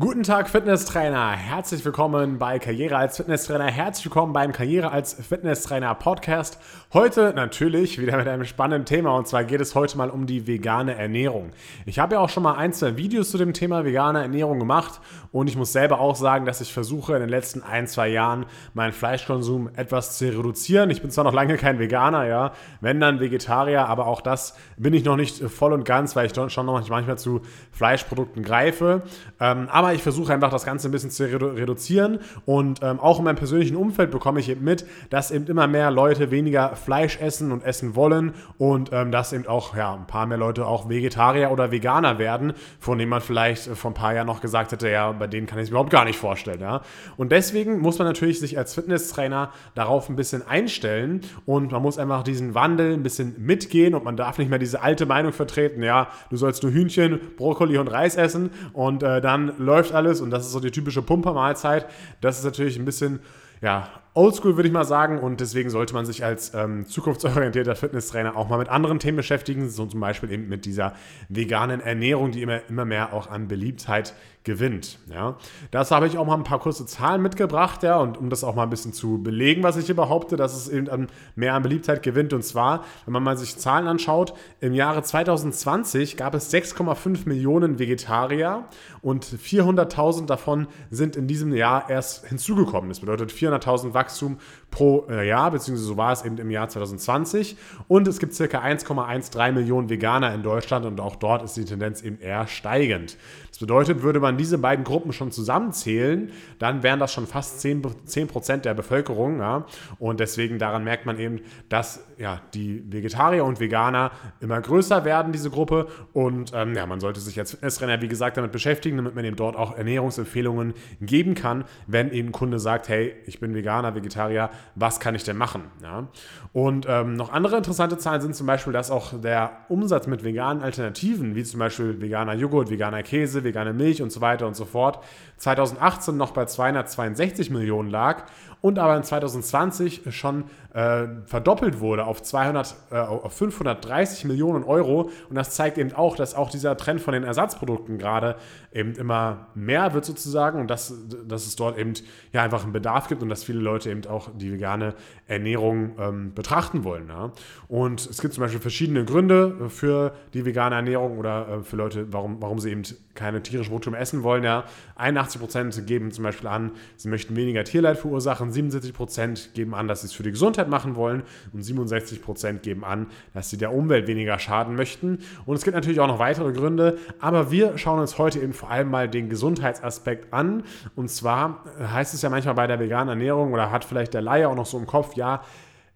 Guten Tag, Fitnesstrainer. Herzlich willkommen bei Karriere als Fitnesstrainer. Herzlich willkommen beim Karriere als Fitnesstrainer Podcast. Heute natürlich wieder mit einem spannenden Thema und zwar geht es heute mal um die vegane Ernährung. Ich habe ja auch schon mal ein, zwei Videos zu dem Thema vegane Ernährung gemacht und ich muss selber auch sagen, dass ich versuche in den letzten ein, zwei Jahren meinen Fleischkonsum etwas zu reduzieren. Ich bin zwar noch lange kein Veganer, ja, wenn dann Vegetarier, aber auch das bin ich noch nicht voll und ganz, weil ich schon noch manchmal zu Fleischprodukten greife. Ähm, ich versuche einfach das Ganze ein bisschen zu redu reduzieren und ähm, auch in meinem persönlichen Umfeld bekomme ich eben mit, dass eben immer mehr Leute weniger Fleisch essen und essen wollen und ähm, dass eben auch ja, ein paar mehr Leute auch Vegetarier oder Veganer werden, von denen man vielleicht vor ein paar Jahren noch gesagt hätte, ja, bei denen kann ich es überhaupt gar nicht vorstellen. Ja? Und deswegen muss man natürlich sich als Fitnesstrainer darauf ein bisschen einstellen und man muss einfach diesen Wandel ein bisschen mitgehen und man darf nicht mehr diese alte Meinung vertreten, ja, du sollst nur Hühnchen, Brokkoli und Reis essen und äh, dann läuft alles und das ist so die typische Pumpermahlzeit. Das ist natürlich ein bisschen ja, oldschool, würde ich mal sagen. Und deswegen sollte man sich als ähm, zukunftsorientierter Fitnesstrainer auch mal mit anderen Themen beschäftigen, so zum Beispiel eben mit dieser veganen Ernährung, die immer, immer mehr auch an Beliebtheit gewinnt. Ja. Dazu habe ich auch mal ein paar kurze Zahlen mitgebracht, ja, und um das auch mal ein bisschen zu belegen, was ich hier behaupte, dass es eben an, mehr an Beliebtheit gewinnt. Und zwar, wenn man mal sich Zahlen anschaut, im Jahre 2020 gab es 6,5 Millionen Vegetarier und 400.000 davon sind in diesem Jahr erst hinzugekommen. Das bedeutet 400.000 Wachstum pro äh, Jahr, beziehungsweise so war es eben im Jahr 2020. Und es gibt circa 1,13 Millionen Veganer in Deutschland und auch dort ist die Tendenz eben eher steigend. Das bedeutet, würde man diese beiden Gruppen schon zusammenzählen, dann wären das schon fast 10, 10 Prozent der Bevölkerung. Ja? Und deswegen daran merkt man eben, dass ja, die Vegetarier und Veganer immer größer werden, diese Gruppe. Und ähm, ja, man sollte sich als Fitnesstrainer, wie gesagt, damit beschäftigen, damit man eben dort auch Ernährungsempfehlungen geben kann, wenn eben ein Kunde sagt, hey, ich bin Veganer, Vegetarier, was kann ich denn machen? Ja? Und ähm, noch andere interessante Zahlen sind zum Beispiel, dass auch der Umsatz mit veganen Alternativen, wie zum Beispiel veganer Joghurt, veganer Käse, vegane Milch und so weiter und so fort, 2018 noch bei 262 Millionen lag und aber in 2020 schon äh, verdoppelt wurde auf, 200, äh, auf 530 Millionen Euro. Und das zeigt eben auch, dass auch dieser Trend von den Ersatzprodukten gerade eben immer mehr wird sozusagen und dass, dass es dort eben ja einfach einen Bedarf gibt und dass viele Leute eben auch die vegane Ernährung ähm, betrachten wollen. Ja? Und es gibt zum Beispiel verschiedene Gründe für die vegane Ernährung oder äh, für Leute, warum, warum sie eben keine tierischen Produkte mehr essen wollen. Ja? 81 Prozent geben zum Beispiel an, sie möchten weniger Tierleid verursachen, 77 Prozent geben an, dass sie es für die Gesundheit machen wollen und 67 Prozent geben an, dass sie der Umwelt weniger schaden möchten. Und es gibt natürlich auch noch weitere Gründe, aber wir schauen uns heute eben vor allem mal den Gesundheitsaspekt an. Und zwar heißt es ja manchmal bei der veganen Ernährung oder hat vielleicht der Laie auch noch so im Kopf, ja,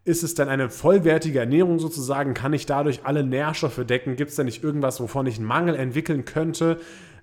ist es denn eine vollwertige Ernährung sozusagen? Kann ich dadurch alle Nährstoffe decken? Gibt es denn nicht irgendwas, wovon ich einen Mangel entwickeln könnte?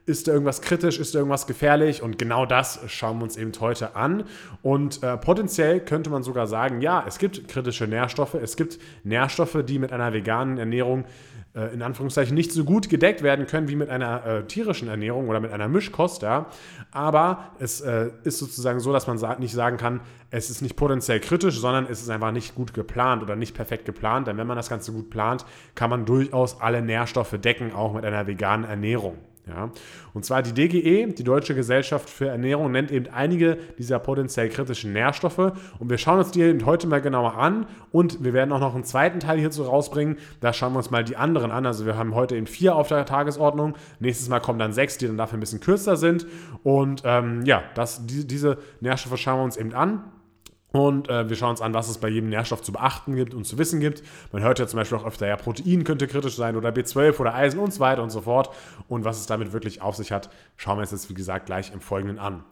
Ist da irgendwas kritisch? Ist da irgendwas gefährlich? Und genau das schauen wir uns eben heute an. Und äh, potenziell könnte man sogar sagen, ja, es gibt kritische Nährstoffe. Es gibt Nährstoffe, die mit einer veganen Ernährung äh, in Anführungszeichen nicht so gut gedeckt werden können wie mit einer äh, tierischen Ernährung oder mit einer Mischkost. Ja. Aber es äh, ist sozusagen so, dass man sa nicht sagen kann, es ist nicht potenziell kritisch, sondern es ist einfach nicht gut geplant oder nicht perfekt geplant. Denn wenn man das Ganze gut plant, kann man durchaus alle Nährstoffe decken, auch mit einer veganen Ernährung. Ja. Und zwar die DGE, die Deutsche Gesellschaft für Ernährung, nennt eben einige dieser potenziell kritischen Nährstoffe. Und wir schauen uns die eben heute mal genauer an. Und wir werden auch noch einen zweiten Teil hierzu rausbringen. Da schauen wir uns mal die anderen an. Also wir haben heute eben vier auf der Tagesordnung. Nächstes Mal kommen dann sechs, die dann dafür ein bisschen kürzer sind. Und ähm, ja, das, die, diese Nährstoffe schauen wir uns eben an. Und äh, wir schauen uns an, was es bei jedem Nährstoff zu beachten gibt und zu wissen gibt. Man hört ja zum Beispiel auch öfter, ja, Protein könnte kritisch sein oder B12 oder Eisen und so weiter und so fort. Und was es damit wirklich auf sich hat, schauen wir uns jetzt, wie gesagt, gleich im Folgenden an.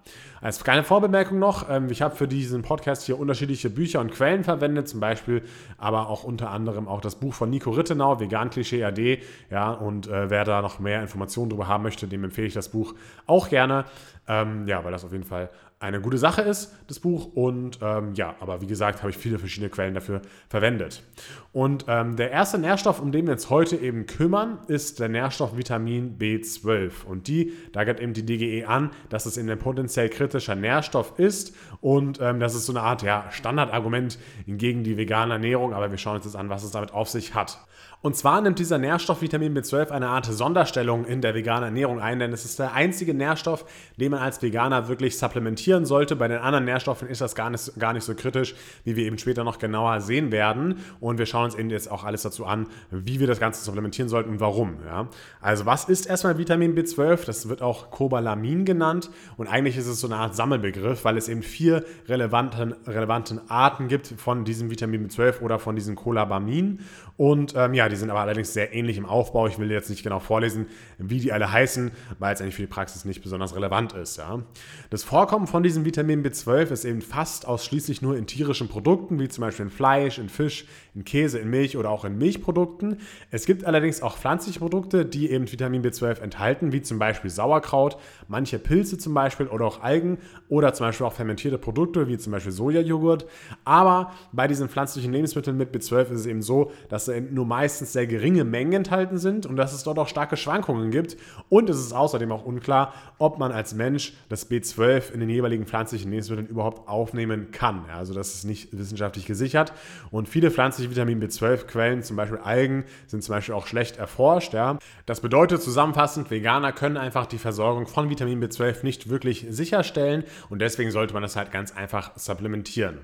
Als kleine Vorbemerkung noch, ähm, ich habe für diesen Podcast hier unterschiedliche Bücher und Quellen verwendet, zum Beispiel aber auch unter anderem auch das Buch von Nico Rittenau, Vegan Klischee AD. Ja, und äh, wer da noch mehr Informationen darüber haben möchte, dem empfehle ich das Buch auch gerne. Ähm, ja, weil das auf jeden Fall eine gute Sache ist, das Buch. Und ähm, ja, aber wie gesagt, habe ich viele verschiedene Quellen dafür verwendet. Und ähm, der erste Nährstoff, um den wir uns heute eben kümmern, ist der Nährstoff Vitamin B12. Und die, da gibt eben die DGE an, dass es eben ein potenziell kritischer Nährstoff ist. Und ähm, das ist so eine Art ja, Standardargument gegen die vegane Ernährung. Aber wir schauen uns jetzt an, was es damit auf sich hat. Und zwar nimmt dieser Nährstoff Vitamin B12 eine Art Sonderstellung in der veganen Ernährung ein, denn es ist der einzige Nährstoff, den man als Veganer wirklich supplementieren sollte. Bei den anderen Nährstoffen ist das gar nicht, gar nicht so kritisch, wie wir eben später noch genauer sehen werden. Und wir schauen uns eben jetzt auch alles dazu an, wie wir das Ganze supplementieren sollten und warum. Ja. Also was ist erstmal Vitamin B12? Das wird auch Cobalamin genannt und eigentlich ist es so eine Art Sammelbegriff, weil es eben vier relevanten, relevanten Arten gibt von diesem Vitamin B12 oder von diesem Colabamin. Und ähm, ja, die sind aber allerdings sehr ähnlich im Aufbau. Ich will jetzt nicht genau vorlesen, wie die alle heißen, weil es eigentlich für die Praxis nicht besonders relevant ist. Ja. Das Vorkommen von diesem Vitamin B12 ist eben fast ausschließlich nur in tierischen Produkten, wie zum Beispiel in Fleisch, in Fisch, in Käse, in Milch oder auch in Milchprodukten. Es gibt allerdings auch pflanzliche Produkte, die eben Vitamin B12 enthalten, wie zum Beispiel Sauerkraut, manche Pilze zum Beispiel oder auch Algen oder zum Beispiel auch fermentierte Produkte, wie zum Beispiel Sojajoghurt. Aber bei diesen pflanzlichen Lebensmitteln mit B12 ist es eben so, dass nur meistens sehr geringe Mengen enthalten sind und dass es dort auch starke Schwankungen gibt. Und es ist außerdem auch unklar, ob man als Mensch das B12 in den jeweiligen pflanzlichen Lebensmitteln überhaupt aufnehmen kann. Also das ist nicht wissenschaftlich gesichert. Und viele pflanzliche Vitamin B12-Quellen, zum Beispiel Algen, sind zum Beispiel auch schlecht erforscht. Ja. Das bedeutet zusammenfassend, Veganer können einfach die Versorgung von Vitamin B12 nicht wirklich sicherstellen und deswegen sollte man das halt ganz einfach supplementieren.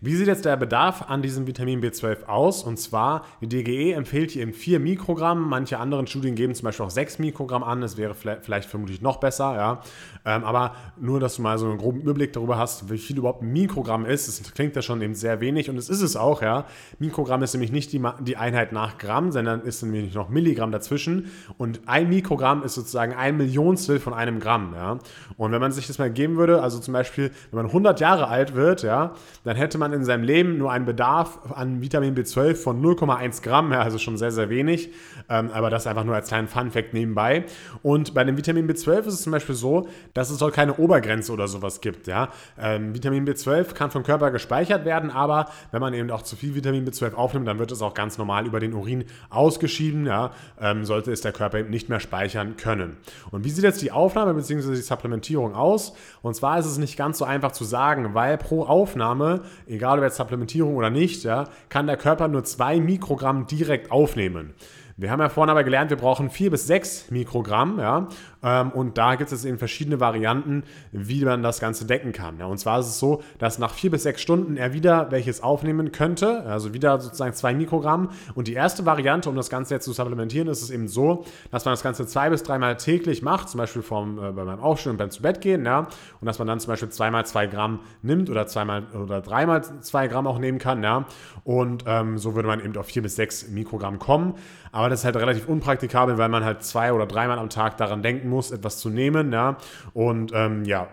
Wie sieht jetzt der Bedarf an diesem Vitamin B12 aus? Und zwar, die DGE empfiehlt hier eben 4 Mikrogramm. Manche anderen Studien geben zum Beispiel auch 6 Mikrogramm an. Das wäre vielleicht vermutlich noch besser. Ja. Ähm, aber nur, dass du mal so einen groben Überblick darüber hast, wie viel überhaupt ein Mikrogramm ist. Das klingt ja schon eben sehr wenig und es ist es auch. Ja. Mikrogramm ist nämlich nicht die, die Einheit nach Gramm, sondern ist nämlich noch Milligramm dazwischen. Und ein Mikrogramm ist sozusagen ein Millionstel von einem Gramm. Ja. Und wenn man sich das mal geben würde, also zum Beispiel, wenn man 100 Jahre alt wird, ja, dann hätte man in seinem Leben nur einen Bedarf an Vitamin B12 von 0,1 Gramm, ja, also schon sehr, sehr wenig. Ähm, aber das einfach nur als kleinen Fun-Fact nebenbei. Und bei dem Vitamin B12 ist es zum Beispiel so, dass es dort keine Obergrenze oder sowas gibt. Ja? Ähm, Vitamin B12 kann vom Körper gespeichert werden, aber wenn man eben auch zu viel Vitamin B12 aufnimmt, dann wird es auch ganz normal über den Urin ausgeschieden. Ja? Ähm, sollte es der Körper eben nicht mehr speichern können. Und wie sieht jetzt die Aufnahme bzw. die Supplementierung aus? Und zwar ist es nicht ganz so einfach zu sagen, weil pro Aufnahme egal ob jetzt Supplementierung oder nicht, ja, kann der Körper nur zwei Mikrogramm direkt aufnehmen. Wir haben ja vorhin aber gelernt, wir brauchen vier bis sechs Mikrogramm, ja, und da gibt es eben verschiedene Varianten, wie man das Ganze decken kann. Und zwar ist es so, dass nach vier bis sechs Stunden er wieder welches aufnehmen könnte, also wieder sozusagen zwei Mikrogramm. Und die erste Variante, um das Ganze jetzt zu supplementieren, ist es eben so, dass man das Ganze zwei bis dreimal täglich macht, zum Beispiel vom, äh, bei meinem Aufstehen und beim Zubettgehen, ja, und dass man dann zum Beispiel zweimal zwei Gramm nimmt oder zweimal oder dreimal zwei Gramm auch nehmen kann, ja. Und ähm, so würde man eben auf vier bis sechs Mikrogramm kommen. Aber das ist halt relativ unpraktikabel, weil man halt zwei oder dreimal am Tag daran denken muss, etwas zu nehmen. Ja? Und ähm, ja,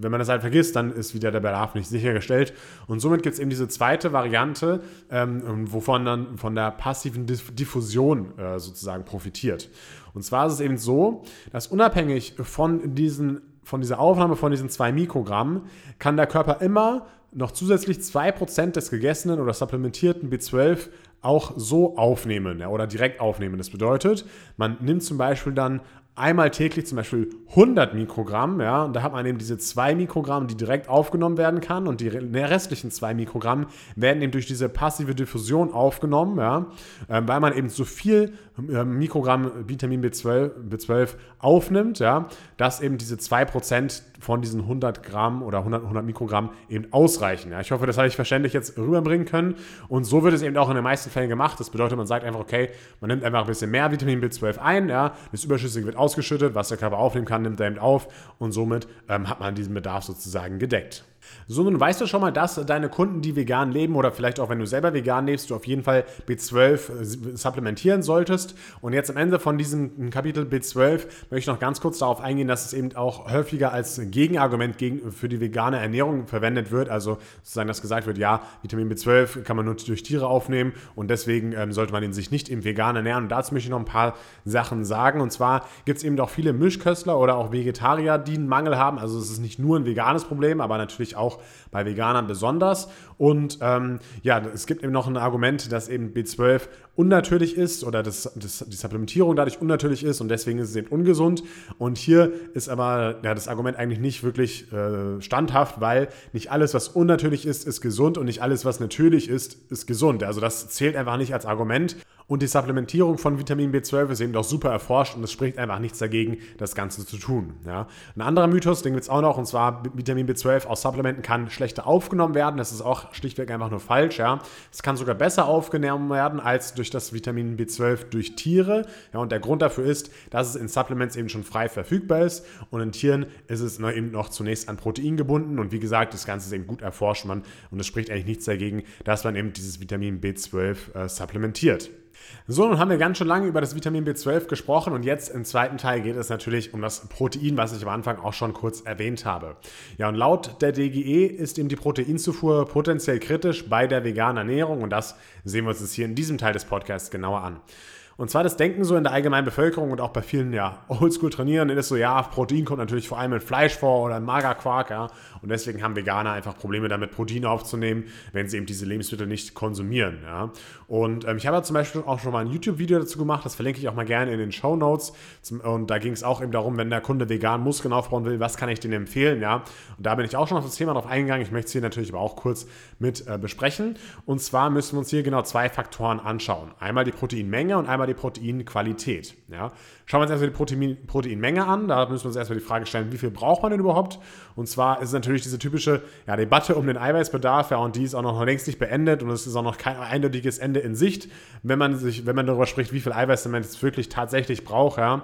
wenn man das halt vergisst, dann ist wieder der Bedarf nicht sichergestellt. Und somit gibt es eben diese zweite Variante, ähm, wovon dann von der passiven Diffusion äh, sozusagen profitiert. Und zwar ist es eben so, dass unabhängig von, diesen, von dieser Aufnahme von diesen zwei Mikrogramm kann der Körper immer noch zusätzlich 2% des gegessenen oder supplementierten B12 auch so aufnehmen ja, oder direkt aufnehmen. Das bedeutet, man nimmt zum Beispiel dann einmal täglich zum Beispiel 100 Mikrogramm, ja, und da hat man eben diese 2 Mikrogramm, die direkt aufgenommen werden kann und die restlichen 2 Mikrogramm werden eben durch diese passive Diffusion aufgenommen, ja, ähm, weil man eben so viel ähm, Mikrogramm Vitamin B12, B12 aufnimmt, ja, dass eben diese 2% von diesen 100 Gramm oder 100, 100 Mikrogramm eben ausreichen. Ja. Ich hoffe, das habe ich verständlich jetzt rüberbringen können und so wird es eben auch in den meisten Fällen gemacht. Das bedeutet, man sagt einfach, okay, man nimmt einfach ein bisschen mehr Vitamin B12 ein, ja, das Überschüssige wird ausgeschüttet, was der Körper aufnehmen kann, nimmt er eben auf und somit ähm, hat man diesen Bedarf sozusagen gedeckt. So, nun weißt du schon mal, dass deine Kunden, die vegan leben oder vielleicht auch wenn du selber vegan lebst, du auf jeden Fall B12 äh, supplementieren solltest. Und jetzt am Ende von diesem Kapitel B12 möchte ich noch ganz kurz darauf eingehen, dass es eben auch häufiger als Gegenargument gegen, für die vegane Ernährung verwendet wird. Also sozusagen, dass gesagt wird, ja, Vitamin B12 kann man nur durch Tiere aufnehmen und deswegen ähm, sollte man ihn sich nicht im vegan ernähren. Und dazu möchte ich noch ein paar Sachen sagen. Und zwar gibt es eben auch viele Mischköstler oder auch Vegetarier, die einen Mangel haben. Also es ist nicht nur ein veganes Problem, aber natürlich auch bei Veganern besonders. Und ähm, ja, es gibt eben noch ein Argument, dass eben B12 unnatürlich ist oder das, das, die Supplementierung dadurch unnatürlich ist und deswegen ist es eben ungesund. Und hier ist aber ja, das Argument eigentlich nicht wirklich äh, standhaft, weil nicht alles, was unnatürlich ist, ist gesund und nicht alles, was natürlich ist, ist gesund. Also das zählt einfach nicht als Argument. Und die Supplementierung von Vitamin B12 ist eben doch super erforscht und es spricht einfach nichts dagegen, das Ganze zu tun. Ja. Ein anderer Mythos, den gibt es auch noch, und zwar Vitamin B12 aus Supplementen kann schlechter aufgenommen werden. Das ist auch schlichtweg einfach nur falsch. Ja. Es kann sogar besser aufgenommen werden als durch das Vitamin B12 durch Tiere. Ja, und der Grund dafür ist, dass es in Supplements eben schon frei verfügbar ist und in Tieren ist es eben noch zunächst an Protein gebunden und wie gesagt, das Ganze ist eben gut erforscht man und es spricht eigentlich nichts dagegen, dass man eben dieses Vitamin B12 äh, supplementiert. So, nun haben wir ganz schön lange über das Vitamin B12 gesprochen und jetzt im zweiten Teil geht es natürlich um das Protein, was ich am Anfang auch schon kurz erwähnt habe. Ja, und laut der DGE ist eben die Proteinzufuhr potenziell kritisch bei der veganen Ernährung und das sehen wir uns jetzt hier in diesem Teil des Podcasts genauer an. Und zwar das Denken so in der allgemeinen Bevölkerung und auch bei vielen ja, Oldschool-Trainierenden ist so, ja, Protein kommt natürlich vor allem in Fleisch vor oder in Magerquark, ja. Und deswegen haben Veganer einfach Probleme damit, Protein aufzunehmen, wenn sie eben diese Lebensmittel nicht konsumieren, ja. Und ähm, ich habe zum Beispiel auch schon mal ein YouTube-Video dazu gemacht, das verlinke ich auch mal gerne in den Show Notes. Und da ging es auch eben darum, wenn der Kunde vegan Muskeln aufbauen will, was kann ich denen empfehlen, ja. Und da bin ich auch schon auf das Thema drauf eingegangen. Ich möchte es hier natürlich aber auch kurz mit äh, besprechen. Und zwar müssen wir uns hier genau zwei Faktoren anschauen. Einmal die Proteinmenge und einmal die Proteinqualität. Ja. Schauen wir uns erstmal die Protein, Proteinmenge an. Da müssen wir uns erstmal die Frage stellen, wie viel braucht man denn überhaupt? Und zwar ist es natürlich diese typische ja, Debatte um den Eiweißbedarf, ja, und die ist auch noch längst nicht beendet und es ist auch noch kein eindeutiges Ende in Sicht, wenn man sich, wenn man darüber spricht, wie viel Eiweiß man jetzt wirklich tatsächlich braucht, ja.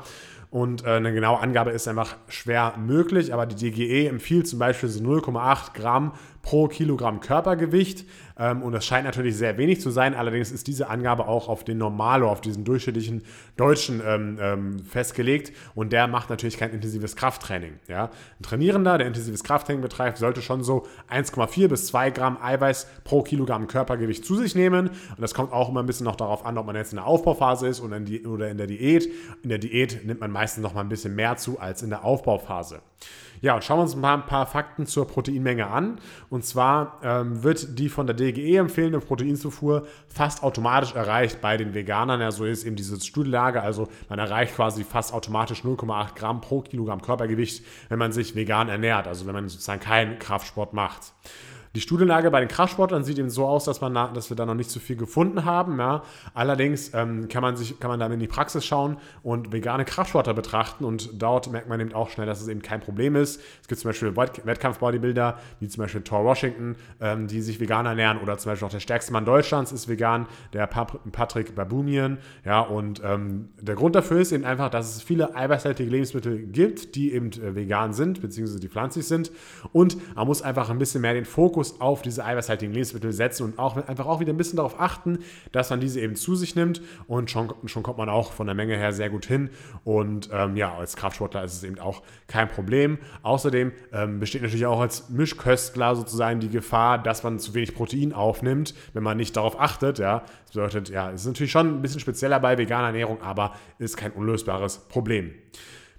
Und äh, eine genaue Angabe ist einfach schwer möglich, aber die DGE empfiehlt zum Beispiel so 0,8 Gramm pro Kilogramm Körpergewicht. Ähm, und das scheint natürlich sehr wenig zu sein. Allerdings ist diese Angabe auch auf den Normalo, auf diesen durchschnittlichen Deutschen ähm, ähm, festgelegt. Und der macht natürlich kein intensives Krafttraining. Ja? Ein Trainierender, der intensives Krafttraining betreibt, sollte schon so 1,4 bis 2 Gramm Eiweiß pro Kilogramm Körpergewicht zu sich nehmen. Und das kommt auch immer ein bisschen noch darauf an, ob man jetzt in der Aufbauphase ist oder in, die, oder in der Diät. In der Diät nimmt man meistens noch mal ein bisschen mehr zu als in der Aufbauphase. Ja, und schauen wir uns mal ein paar Fakten zur Proteinmenge an. Und zwar ähm, wird die von der DGE empfehlende Proteinzufuhr fast automatisch erreicht bei den Veganern. Ja, so ist eben diese Studienlage. Also man erreicht quasi fast automatisch 0,8 Gramm pro Kilogramm Körpergewicht, wenn man sich vegan ernährt, also wenn man sozusagen keinen Kraftsport macht. Die Studienlage bei den Kraftsportlern sieht eben so aus, dass, man dass wir da noch nicht so viel gefunden haben. Ja. Allerdings ähm, kann, man sich, kann man dann in die Praxis schauen und vegane Kraftsportler betrachten und dort merkt man eben auch schnell, dass es eben kein Problem ist. Es gibt zum Beispiel Wettkampf-Bodybuilder, wie zum Beispiel Thor Washington, ähm, die sich vegan ernähren oder zum Beispiel auch der stärkste Mann Deutschlands ist vegan, der Patrick Babumian. Ja, und ähm, der Grund dafür ist eben einfach, dass es viele eiweißhaltige Lebensmittel gibt, die eben äh, vegan sind, beziehungsweise die pflanzlich sind. Und man muss einfach ein bisschen mehr den Fokus Fokus auf diese eiweißhaltigen Lebensmittel setzen und auch einfach auch wieder ein bisschen darauf achten, dass man diese eben zu sich nimmt und schon, schon kommt man auch von der Menge her sehr gut hin. Und ähm, ja, als Kraftsportler ist es eben auch kein Problem. Außerdem ähm, besteht natürlich auch als Mischköstler sozusagen die Gefahr, dass man zu wenig Protein aufnimmt, wenn man nicht darauf achtet. Ja, das bedeutet, ja, es ist natürlich schon ein bisschen spezieller bei veganer Ernährung, aber ist kein unlösbares Problem.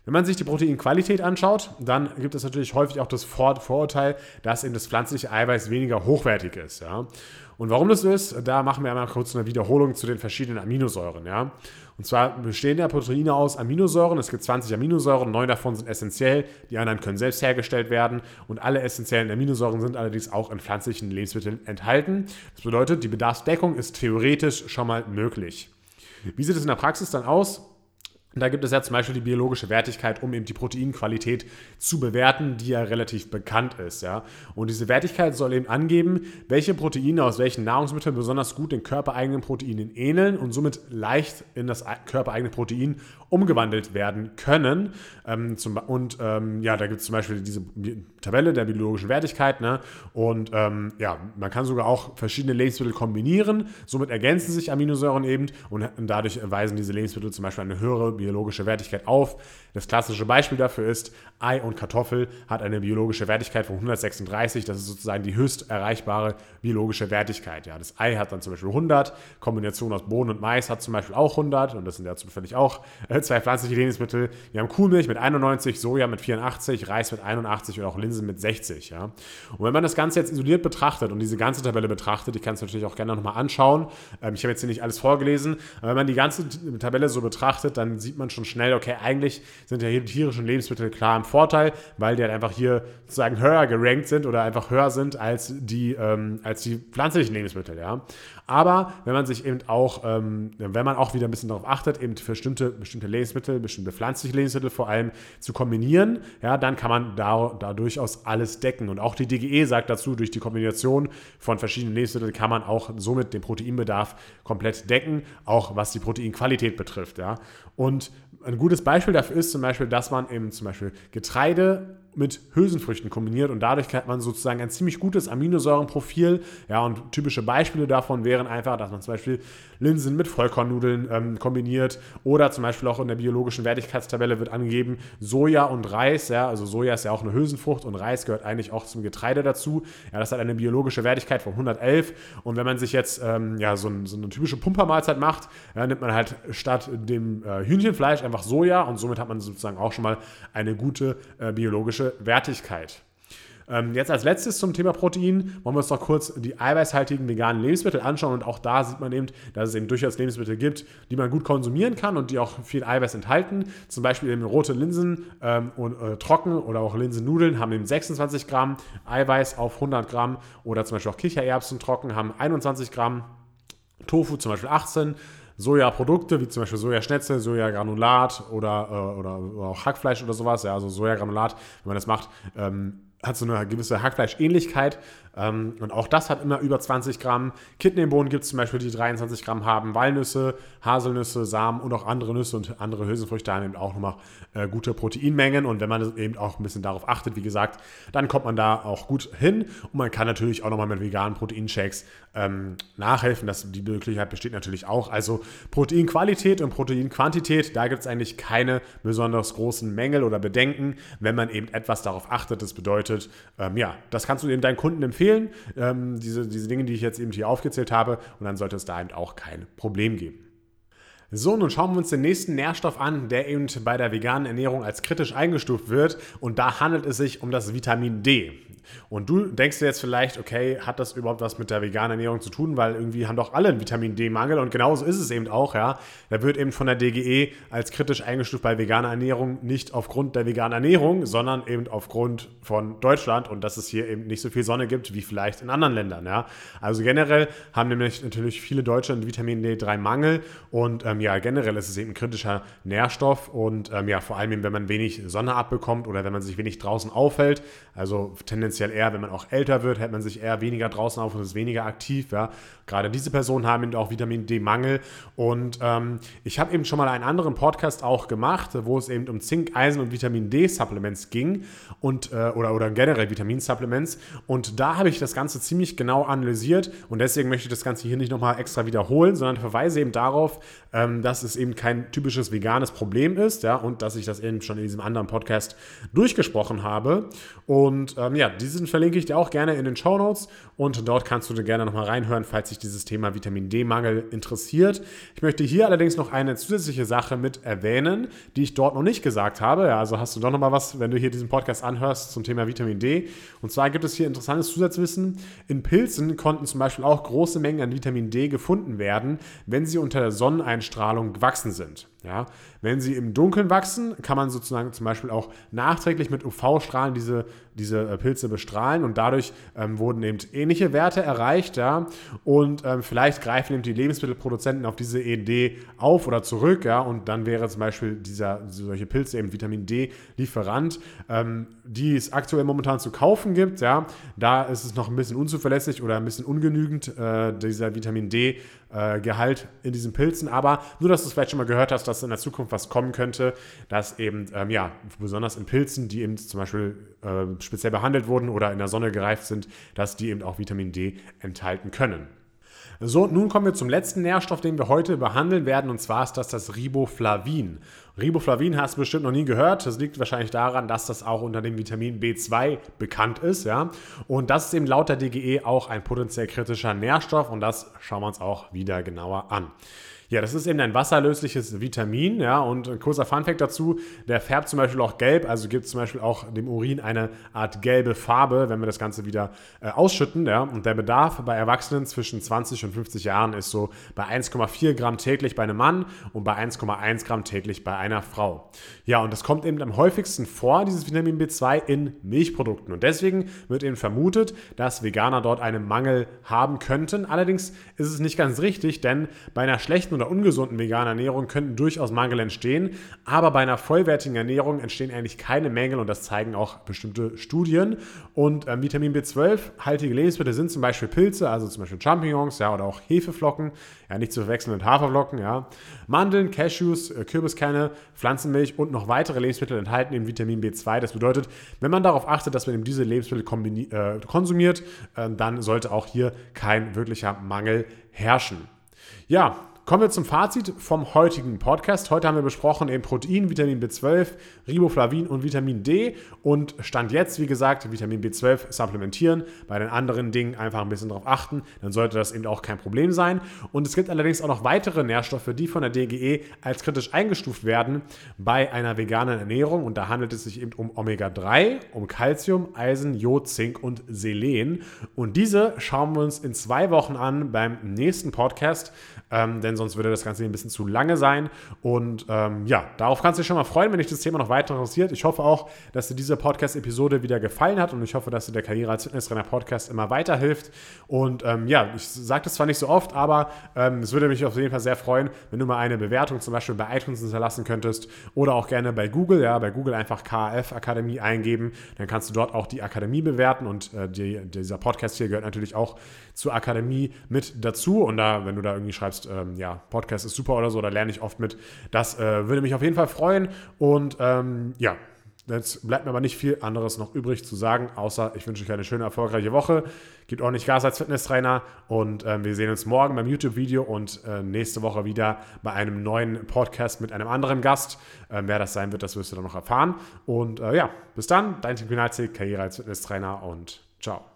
Wenn man sich die Proteinqualität anschaut, dann gibt es natürlich häufig auch das Vor Vorurteil, dass eben das pflanzliche Eiweiß weniger hochwertig ist. Ja? Und warum das so ist, da machen wir einmal kurz eine Wiederholung zu den verschiedenen Aminosäuren. Ja? Und zwar bestehen ja Proteine aus Aminosäuren. Es gibt 20 Aminosäuren, neun davon sind essentiell, die anderen können selbst hergestellt werden. Und alle essentiellen Aminosäuren sind allerdings auch in pflanzlichen Lebensmitteln enthalten. Das bedeutet, die Bedarfsdeckung ist theoretisch schon mal möglich. Wie sieht es in der Praxis dann aus? Da gibt es ja zum Beispiel die biologische Wertigkeit, um eben die Proteinqualität zu bewerten, die ja relativ bekannt ist. Ja? Und diese Wertigkeit soll eben angeben, welche Proteine aus welchen Nahrungsmitteln besonders gut den körpereigenen Proteinen ähneln und somit leicht in das körpereigene Protein umgewandelt werden können. Ähm, zum, und ähm, ja, da gibt es zum Beispiel diese Tabelle der biologischen Wertigkeit. Ne? Und ähm, ja, man kann sogar auch verschiedene Lebensmittel kombinieren. Somit ergänzen sich Aminosäuren eben und, und dadurch weisen diese Lebensmittel zum Beispiel eine höhere biologische Wertigkeit auf. Das klassische Beispiel dafür ist, Ei und Kartoffel hat eine biologische Wertigkeit von 136. Das ist sozusagen die höchst erreichbare biologische Wertigkeit. Ja, das Ei hat dann zum Beispiel 100. Kombination aus Bohnen und Mais hat zum Beispiel auch 100. Und das sind ja zufällig auch äh, zwei pflanzliche Lebensmittel. Wir haben Kuhmilch mit 91, Soja mit 84, Reis mit 81 und auch Linsen mit 60. Ja. Und wenn man das Ganze jetzt isoliert betrachtet und diese ganze Tabelle betrachtet, ich kann es natürlich auch gerne nochmal anschauen. Ähm, ich habe jetzt hier nicht alles vorgelesen, aber wenn man die ganze Tabelle so betrachtet, dann sieht man schon schnell, okay, eigentlich sind ja hier die tierischen Lebensmittel klar im Vorteil, weil die halt einfach hier sozusagen höher gerankt sind oder einfach höher sind als die, ähm, als die pflanzlichen Lebensmittel. Ja. Aber wenn man sich eben auch, ähm, wenn man auch wieder ein bisschen darauf achtet, eben bestimmte, bestimmte Lebensmittel, bestimmte pflanzliche Lebensmittel vor allem zu kombinieren, ja, dann kann man da, da durchaus alles decken. Und auch die DGE sagt dazu, durch die Kombination von verschiedenen Lebensmitteln kann man auch somit den Proteinbedarf komplett decken, auch was die Proteinqualität betrifft. Ja. Und ein gutes Beispiel dafür ist zum Beispiel, dass man eben zum Beispiel Getreide mit Hülsenfrüchten kombiniert und dadurch hat man sozusagen ein ziemlich gutes Aminosäurenprofil. Ja, und typische Beispiele davon wären einfach, dass man zum Beispiel Linsen mit Vollkornnudeln ähm, kombiniert oder zum Beispiel auch in der biologischen Wertigkeitstabelle wird angegeben Soja und Reis. Ja, also Soja ist ja auch eine Hülsenfrucht und Reis gehört eigentlich auch zum Getreide dazu. Ja, das hat eine biologische Wertigkeit von 111 und wenn man sich jetzt ähm, ja, so, ein, so, eine typische Pumpermahlzeit macht, ja, nimmt man halt statt dem äh, Hühnchenfleisch einfach Soja und somit hat man sozusagen auch schon mal eine gute äh, biologische Wertigkeit. Ähm, jetzt als letztes zum Thema Protein wollen wir uns noch kurz die eiweißhaltigen veganen Lebensmittel anschauen und auch da sieht man eben, dass es eben durchaus Lebensmittel gibt, die man gut konsumieren kann und die auch viel Eiweiß enthalten. Zum Beispiel eben rote Linsen ähm, und äh, trocken oder auch Linsennudeln haben eben 26 Gramm Eiweiß auf 100 Gramm oder zum Beispiel auch Kichererbsen trocken haben 21 Gramm, Tofu zum Beispiel 18 Sojaprodukte, wie zum Beispiel Sojaschnetzel, Sojagranulat oder, äh, oder, oder, auch Hackfleisch oder sowas. Ja, also Sojagranulat, wenn man das macht, ähm, hat so eine gewisse Hackfleischähnlichkeit. Ähm, und auch das hat immer über 20 Gramm. Kidneybohnen gibt es zum Beispiel, die 23 Gramm haben. Walnüsse, Haselnüsse, Samen und auch andere Nüsse und andere Hülsenfrüchte haben eben auch nochmal äh, gute Proteinmengen. Und wenn man eben auch ein bisschen darauf achtet, wie gesagt, dann kommt man da auch gut hin. Und man kann natürlich auch nochmal mit veganen Proteinshakes ähm, nachhelfen. Das, die Möglichkeit besteht natürlich auch. Also Proteinqualität und Proteinquantität, da gibt es eigentlich keine besonders großen Mängel oder Bedenken, wenn man eben etwas darauf achtet. Das bedeutet, ähm, ja, das kannst du eben deinen Kunden empfehlen empfehlen. Ähm, diese, diese Dinge, die ich jetzt eben hier aufgezählt habe. Und dann sollte es da eben auch kein Problem geben. So, nun schauen wir uns den nächsten Nährstoff an, der eben bei der veganen Ernährung als kritisch eingestuft wird. Und da handelt es sich um das Vitamin D. Und du denkst dir jetzt vielleicht, okay, hat das überhaupt was mit der veganen Ernährung zu tun? Weil irgendwie haben doch alle einen Vitamin D-Mangel und genauso ist es eben auch, ja. Da wird eben von der DGE als kritisch eingestuft bei veganer Ernährung nicht aufgrund der veganen Ernährung, sondern eben aufgrund von Deutschland und dass es hier eben nicht so viel Sonne gibt wie vielleicht in anderen Ländern, ja. Also generell haben nämlich natürlich viele Deutsche einen Vitamin D3-Mangel und ähm, ja, generell ist es eben ein kritischer Nährstoff und ähm, ja, vor allem eben, wenn man wenig Sonne abbekommt oder wenn man sich wenig draußen aufhält, also tendenziell tendenziell eher, wenn man auch älter wird, hält man sich eher weniger draußen auf und ist weniger aktiv. Ja. Gerade diese Personen haben eben auch Vitamin D-Mangel. Und ähm, ich habe eben schon mal einen anderen Podcast auch gemacht, wo es eben um Zink, Eisen und Vitamin D-Supplements ging und, äh, oder, oder generell Vitaminsupplements. Und da habe ich das Ganze ziemlich genau analysiert und deswegen möchte ich das Ganze hier nicht nochmal extra wiederholen, sondern verweise eben darauf, ähm, dass es eben kein typisches veganes Problem ist ja, und dass ich das eben schon in diesem anderen Podcast durchgesprochen habe. Und ähm, ja, diesen verlinke ich dir auch gerne in den Show Notes und dort kannst du dir gerne nochmal reinhören, falls dich dieses Thema Vitamin D-Mangel interessiert. Ich möchte hier allerdings noch eine zusätzliche Sache mit erwähnen, die ich dort noch nicht gesagt habe. Ja, also hast du doch nochmal was, wenn du hier diesen Podcast anhörst zum Thema Vitamin D. Und zwar gibt es hier interessantes Zusatzwissen. In Pilzen konnten zum Beispiel auch große Mengen an Vitamin D gefunden werden, wenn sie unter der Sonneneinstrahlung gewachsen sind. Ja? Wenn sie im Dunkeln wachsen, kann man sozusagen zum Beispiel auch nachträglich mit UV-Strahlen diese, diese äh, Pilze bestrahlen und dadurch ähm, wurden eben ähnliche Werte erreicht. Ja? Und ähm, vielleicht greifen eben die Lebensmittelproduzenten auf diese Idee auf oder zurück. Ja? Und dann wäre zum Beispiel dieser, solche Pilze eben Vitamin D-Lieferant, ähm, die es aktuell momentan zu kaufen gibt. Ja? Da ist es noch ein bisschen unzuverlässig oder ein bisschen ungenügend, äh, dieser Vitamin D äh, Gehalt in diesen Pilzen. Aber nur, dass du es vielleicht schon mal gehört hast, dass in der Zukunft was kommen könnte, dass eben, ähm, ja, besonders in Pilzen, die eben zum Beispiel äh, speziell behandelt wurden oder in der Sonne gereift sind, dass die eben auch Vitamin D enthalten können. So, nun kommen wir zum letzten Nährstoff, den wir heute behandeln werden, und zwar ist das das Riboflavin. Riboflavin hast du bestimmt noch nie gehört. Das liegt wahrscheinlich daran, dass das auch unter dem Vitamin B2 bekannt ist, ja. Und das ist eben laut der DGE auch ein potenziell kritischer Nährstoff und das schauen wir uns auch wieder genauer an. Ja, das ist eben ein wasserlösliches Vitamin, ja, und ein kurzer Funfact dazu, der färbt zum Beispiel auch gelb, also gibt zum Beispiel auch dem Urin eine Art gelbe Farbe, wenn wir das Ganze wieder äh, ausschütten, ja, und der Bedarf bei Erwachsenen zwischen 20 und 50 Jahren ist so bei 1,4 Gramm täglich bei einem Mann und bei 1,1 Gramm täglich bei einer Frau. Ja, und das kommt eben am häufigsten vor, dieses Vitamin B2 in Milchprodukten und deswegen wird eben vermutet, dass Veganer dort einen Mangel haben könnten. Allerdings ist es nicht ganz richtig, denn bei einer schlechten oder ungesunden veganen Ernährung könnten durchaus Mangel entstehen, aber bei einer vollwertigen Ernährung entstehen eigentlich keine Mängel und das zeigen auch bestimmte Studien. Und ähm, Vitamin B12-haltige Lebensmittel sind zum Beispiel Pilze, also zum Beispiel Champignons ja, oder auch Hefeflocken, ja, nicht zu verwechseln mit Haferflocken, ja. Mandeln, Cashews, äh, Kürbiskerne, Pflanzenmilch und noch weitere Lebensmittel enthalten eben Vitamin B2. Das bedeutet, wenn man darauf achtet, dass man eben diese Lebensmittel äh, konsumiert, äh, dann sollte auch hier kein wirklicher Mangel herrschen. Ja, Kommen wir zum Fazit vom heutigen Podcast. Heute haben wir besprochen eben Protein, Vitamin B12, Riboflavin und Vitamin D. Und Stand jetzt, wie gesagt, Vitamin B12 supplementieren. Bei den anderen Dingen einfach ein bisschen darauf achten. Dann sollte das eben auch kein Problem sein. Und es gibt allerdings auch noch weitere Nährstoffe, die von der DGE als kritisch eingestuft werden bei einer veganen Ernährung. Und da handelt es sich eben um Omega-3, um Calcium, Eisen, Jod, Zink und Selen. Und diese schauen wir uns in zwei Wochen an beim nächsten Podcast. Ähm, denn sonst würde das Ganze ein bisschen zu lange sein. Und ähm, ja, darauf kannst du dich schon mal freuen, wenn dich das Thema noch weiter interessiert. Ich hoffe auch, dass dir diese Podcast-Episode wieder gefallen hat und ich hoffe, dass dir der Karriere als Fitnesstrainer Podcast immer weiterhilft. Und ähm, ja, ich sage das zwar nicht so oft, aber ähm, es würde mich auf jeden Fall sehr freuen, wenn du mal eine Bewertung zum Beispiel bei iTunes hinterlassen könntest oder auch gerne bei Google. Ja, bei Google einfach KF Akademie eingeben. Dann kannst du dort auch die Akademie bewerten und äh, die, dieser Podcast hier gehört natürlich auch zur Akademie mit dazu. Und da, wenn du da irgendwie schreibst, ähm, ja, Podcast ist super oder so, da lerne ich oft mit. Das äh, würde mich auf jeden Fall freuen. Und ähm, ja, Jetzt bleibt mir aber nicht viel anderes noch übrig zu sagen, außer ich wünsche euch eine schöne, erfolgreiche Woche. Gebt ordentlich Gas als Fitnesstrainer und ähm, wir sehen uns morgen beim YouTube-Video und äh, nächste Woche wieder bei einem neuen Podcast mit einem anderen Gast. Ähm, wer das sein wird, das wirst du dann noch erfahren. Und äh, ja, bis dann, dein Kunalzik, Karriere als Fitnesstrainer und ciao.